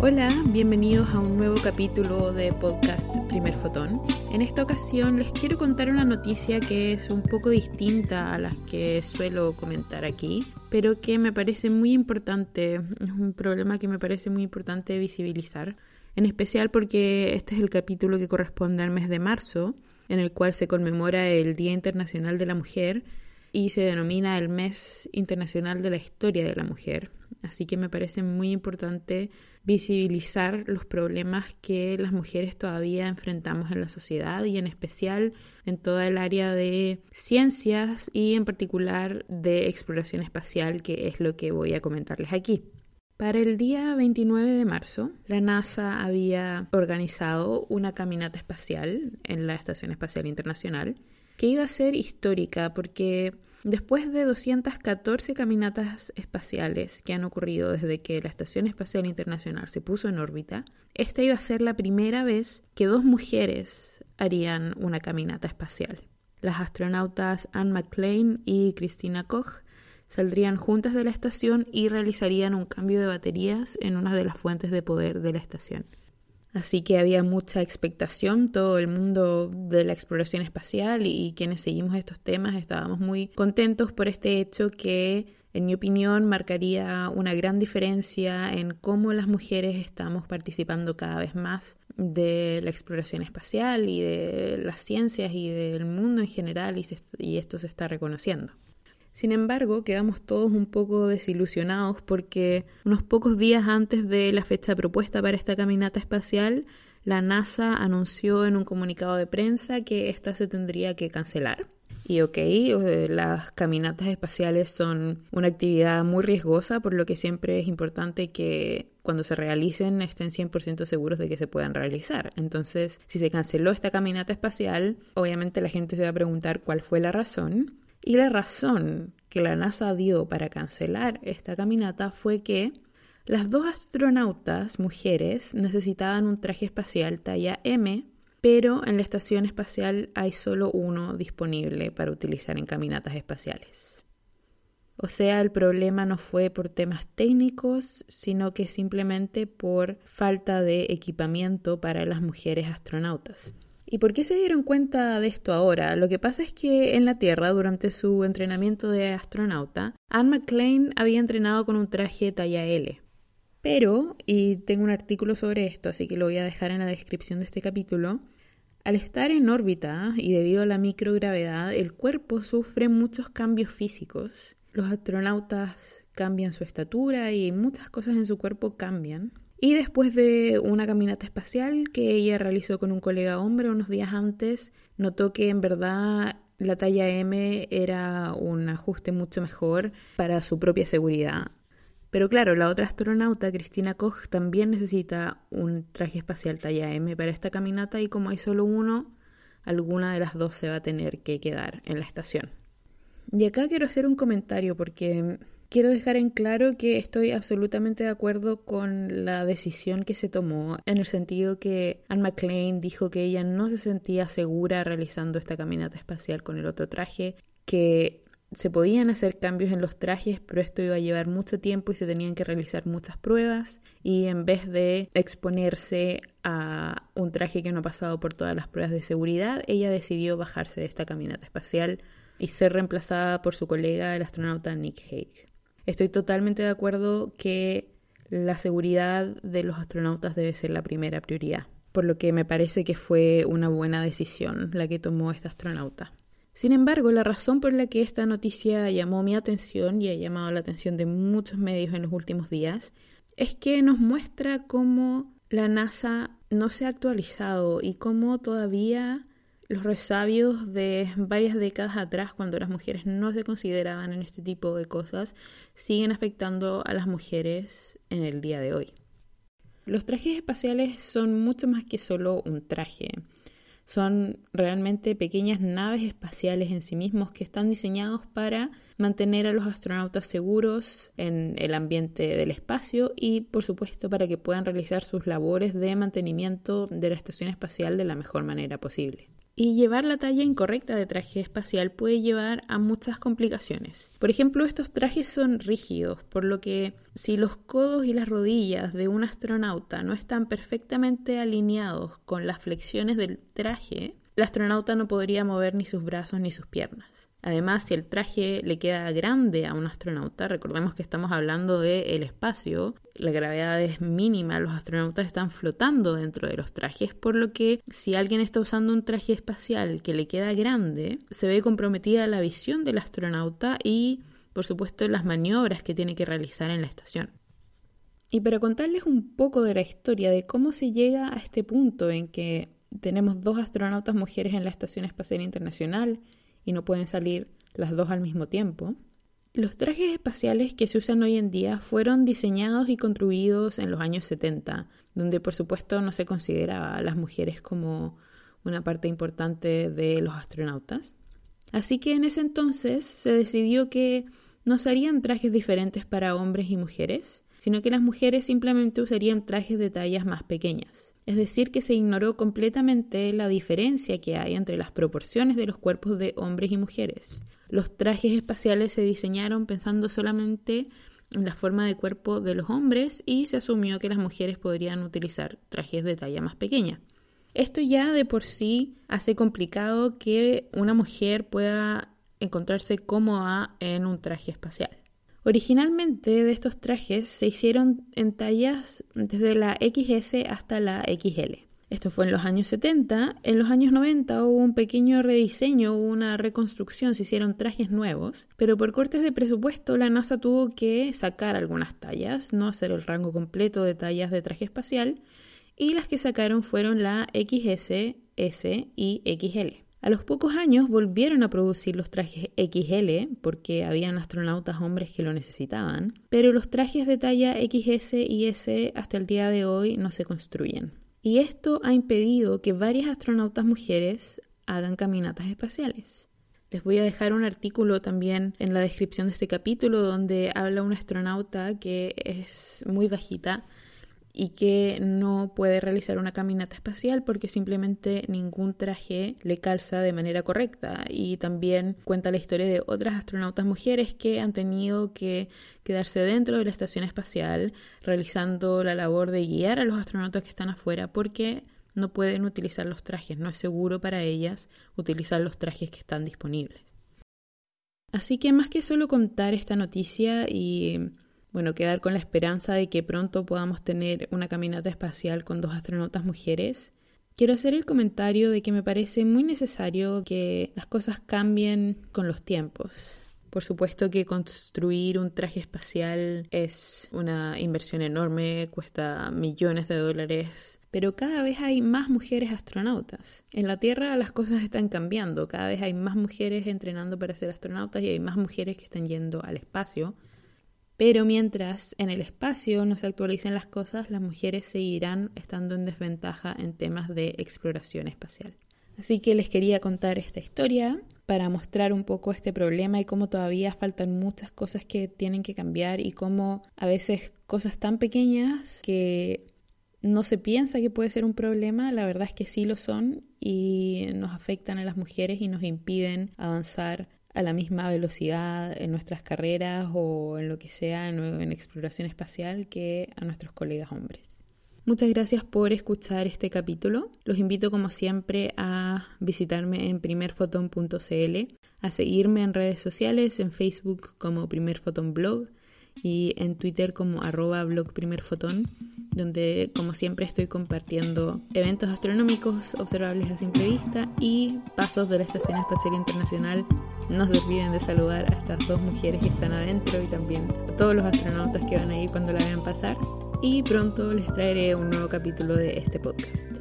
Hola, bienvenidos a un nuevo capítulo de podcast Primer Fotón. En esta ocasión les quiero contar una noticia que es un poco distinta a las que suelo comentar aquí, pero que me parece muy importante, es un problema que me parece muy importante visibilizar, en especial porque este es el capítulo que corresponde al mes de marzo, en el cual se conmemora el Día Internacional de la Mujer y se denomina el Mes Internacional de la Historia de la Mujer. Así que me parece muy importante visibilizar los problemas que las mujeres todavía enfrentamos en la sociedad y en especial en toda el área de ciencias y en particular de exploración espacial, que es lo que voy a comentarles aquí. Para el día 29 de marzo, la NASA había organizado una caminata espacial en la Estación Espacial Internacional que iba a ser histórica porque Después de 214 caminatas espaciales que han ocurrido desde que la Estación Espacial Internacional se puso en órbita, esta iba a ser la primera vez que dos mujeres harían una caminata espacial. Las astronautas Anne McClain y Christina Koch saldrían juntas de la estación y realizarían un cambio de baterías en una de las fuentes de poder de la estación. Así que había mucha expectación, todo el mundo de la exploración espacial y, quienes seguimos estos temas estábamos muy contentos por este hecho que, en mi opinión, marcaría una gran diferencia en cómo las mujeres estamos participando cada vez más de la exploración espacial y de las ciencias y del mundo en general y esto se está reconociendo. Sin embargo, quedamos todos un poco desilusionados porque unos pocos días antes de la fecha propuesta para esta caminata espacial, la NASA anunció en un comunicado de prensa que esta se tendría que cancelar. Y ok, las caminatas espaciales son una actividad muy riesgosa, por lo que siempre es importante que cuando se realicen estén 100% seguros de que se puedan realizar. Entonces, si se canceló esta caminata espacial, obviamente la gente se va a preguntar cuál fue la razón. Y la razón que la NASA dio para cancelar esta caminata fue que las dos astronautas mujeres necesitaban un traje espacial talla M, pero en la estación espacial hay solo uno disponible para utilizar en caminatas espaciales. O sea, el problema no fue por temas técnicos, sino que simplemente por falta de equipamiento para las mujeres astronautas. ¿Y por qué se dieron cuenta de esto ahora? Lo que pasa es que en la Tierra, durante su entrenamiento de astronauta, Anne McClain había entrenado con un traje talla L. Pero, y tengo un artículo sobre esto, así que lo voy a dejar en la descripción de este capítulo, al estar en órbita y debido a la microgravedad, el cuerpo sufre muchos cambios físicos. Los astronautas cambian su estatura y muchas cosas en su cuerpo cambian. Y después de una caminata espacial que ella realizó con un colega hombre unos días antes, notó que en verdad la talla M era un ajuste mucho mejor para su propia seguridad. Pero claro, la otra astronauta, Cristina Koch, también necesita un traje espacial talla M para esta caminata y como hay solo uno, alguna de las dos se va a tener que quedar en la estación. Y acá quiero hacer un comentario porque Quiero dejar en claro que estoy absolutamente de acuerdo con la decisión que se tomó, en el sentido que Anne McLean dijo que ella no se sentía segura realizando esta caminata espacial con el otro traje, que se podían hacer cambios en los trajes, pero esto iba a llevar mucho tiempo y se tenían que realizar muchas pruebas y en vez de exponerse a un traje que no ha pasado por todas las pruebas de seguridad, ella decidió bajarse de esta caminata espacial y ser reemplazada por su colega, el astronauta Nick Hague. Estoy totalmente de acuerdo que la seguridad de los astronautas debe ser la primera prioridad, por lo que me parece que fue una buena decisión la que tomó esta astronauta. Sin embargo, la razón por la que esta noticia llamó mi atención y ha llamado la atención de muchos medios en los últimos días es que nos muestra cómo la NASA no se ha actualizado y cómo todavía los resabios de varias décadas atrás, cuando las mujeres no se consideraban en este tipo de cosas, siguen afectando a las mujeres en el día de hoy. Los trajes espaciales son mucho más que solo un traje. Son realmente pequeñas naves espaciales en sí mismos que están diseñados para mantener a los astronautas seguros en el ambiente del espacio y, por supuesto, para que puedan realizar sus labores de mantenimiento de la estación espacial de la mejor manera posible. Y llevar la talla incorrecta de traje espacial puede llevar a muchas complicaciones. Por ejemplo, estos trajes son rígidos, por lo que si los codos y las rodillas de un astronauta no están perfectamente alineados con las flexiones del traje, el astronauta no podría mover ni sus brazos ni sus piernas. Además, si el traje le queda grande a un astronauta, recordemos que estamos hablando del espacio, la gravedad es mínima, los astronautas están flotando dentro de los trajes, por lo que si alguien está usando un traje espacial que le queda grande, se ve comprometida la visión del astronauta y, por supuesto, las maniobras que tiene que realizar en la estación. Y para contarles un poco de la historia de cómo se llega a este punto en que tenemos dos astronautas mujeres en la Estación Espacial Internacional, y no pueden salir las dos al mismo tiempo. Los trajes espaciales que se usan hoy en día fueron diseñados y construidos en los años 70, donde por supuesto no se consideraba a las mujeres como una parte importante de los astronautas. Así que en ese entonces se decidió que no serían trajes diferentes para hombres y mujeres, sino que las mujeres simplemente usarían trajes de tallas más pequeñas es decir, que se ignoró completamente la diferencia que hay entre las proporciones de los cuerpos de hombres y mujeres. Los trajes espaciales se diseñaron pensando solamente en la forma de cuerpo de los hombres y se asumió que las mujeres podrían utilizar trajes de talla más pequeña. Esto ya de por sí hace complicado que una mujer pueda encontrarse cómoda en un traje espacial. Originalmente de estos trajes se hicieron en tallas desde la XS hasta la XL. Esto fue en los años 70. En los años 90 hubo un pequeño rediseño, hubo una reconstrucción, se hicieron trajes nuevos, pero por cortes de presupuesto la NASA tuvo que sacar algunas tallas, no hacer el rango completo de tallas de traje espacial, y las que sacaron fueron la XS, S y XL. A los pocos años volvieron a producir los trajes XL porque habían astronautas hombres que lo necesitaban, pero los trajes de talla XS y S hasta el día de hoy no se construyen. Y esto ha impedido que varias astronautas mujeres hagan caminatas espaciales. Les voy a dejar un artículo también en la descripción de este capítulo donde habla una astronauta que es muy bajita y que no puede realizar una caminata espacial porque simplemente ningún traje le calza de manera correcta. Y también cuenta la historia de otras astronautas mujeres que han tenido que quedarse dentro de la estación espacial realizando la labor de guiar a los astronautas que están afuera porque no pueden utilizar los trajes, no es seguro para ellas utilizar los trajes que están disponibles. Así que más que solo contar esta noticia y bueno, quedar con la esperanza de que pronto podamos tener una caminata espacial con dos astronautas mujeres. Quiero hacer el comentario de que me parece muy necesario que las cosas cambien con los tiempos. Por supuesto que construir un traje espacial es una inversión enorme, cuesta millones de dólares, pero cada vez hay más mujeres astronautas. En la Tierra las cosas están cambiando, cada vez hay más mujeres entrenando para ser astronautas y hay más mujeres que están yendo al espacio. Pero mientras en el espacio no se actualicen las cosas, las mujeres seguirán estando en desventaja en temas de exploración espacial. Así que les quería contar esta historia para mostrar un poco este problema y cómo todavía faltan muchas cosas que tienen que cambiar y cómo a veces cosas tan pequeñas que no se piensa que puede ser un problema, la verdad es que sí lo son y nos afectan a las mujeres y nos impiden avanzar a la misma velocidad en nuestras carreras o en lo que sea en, exploración espacial que a nuestros colegas hombres. Muchas gracias por escuchar este capítulo. Los invito como siempre a visitarme en primerfoton.cl, a seguirme en redes sociales, en Facebook como primerfotonblog y en Twitter como arroba blog donde como siempre estoy compartiendo eventos astronómicos observables a simple vista y pasos de la Estación Espacial Internacional. No se olviden de saludar a estas dos mujeres que están adentro y también a todos los astronautas que van ahí cuando la vean pasar. Y pronto les traeré un nuevo capítulo de este podcast.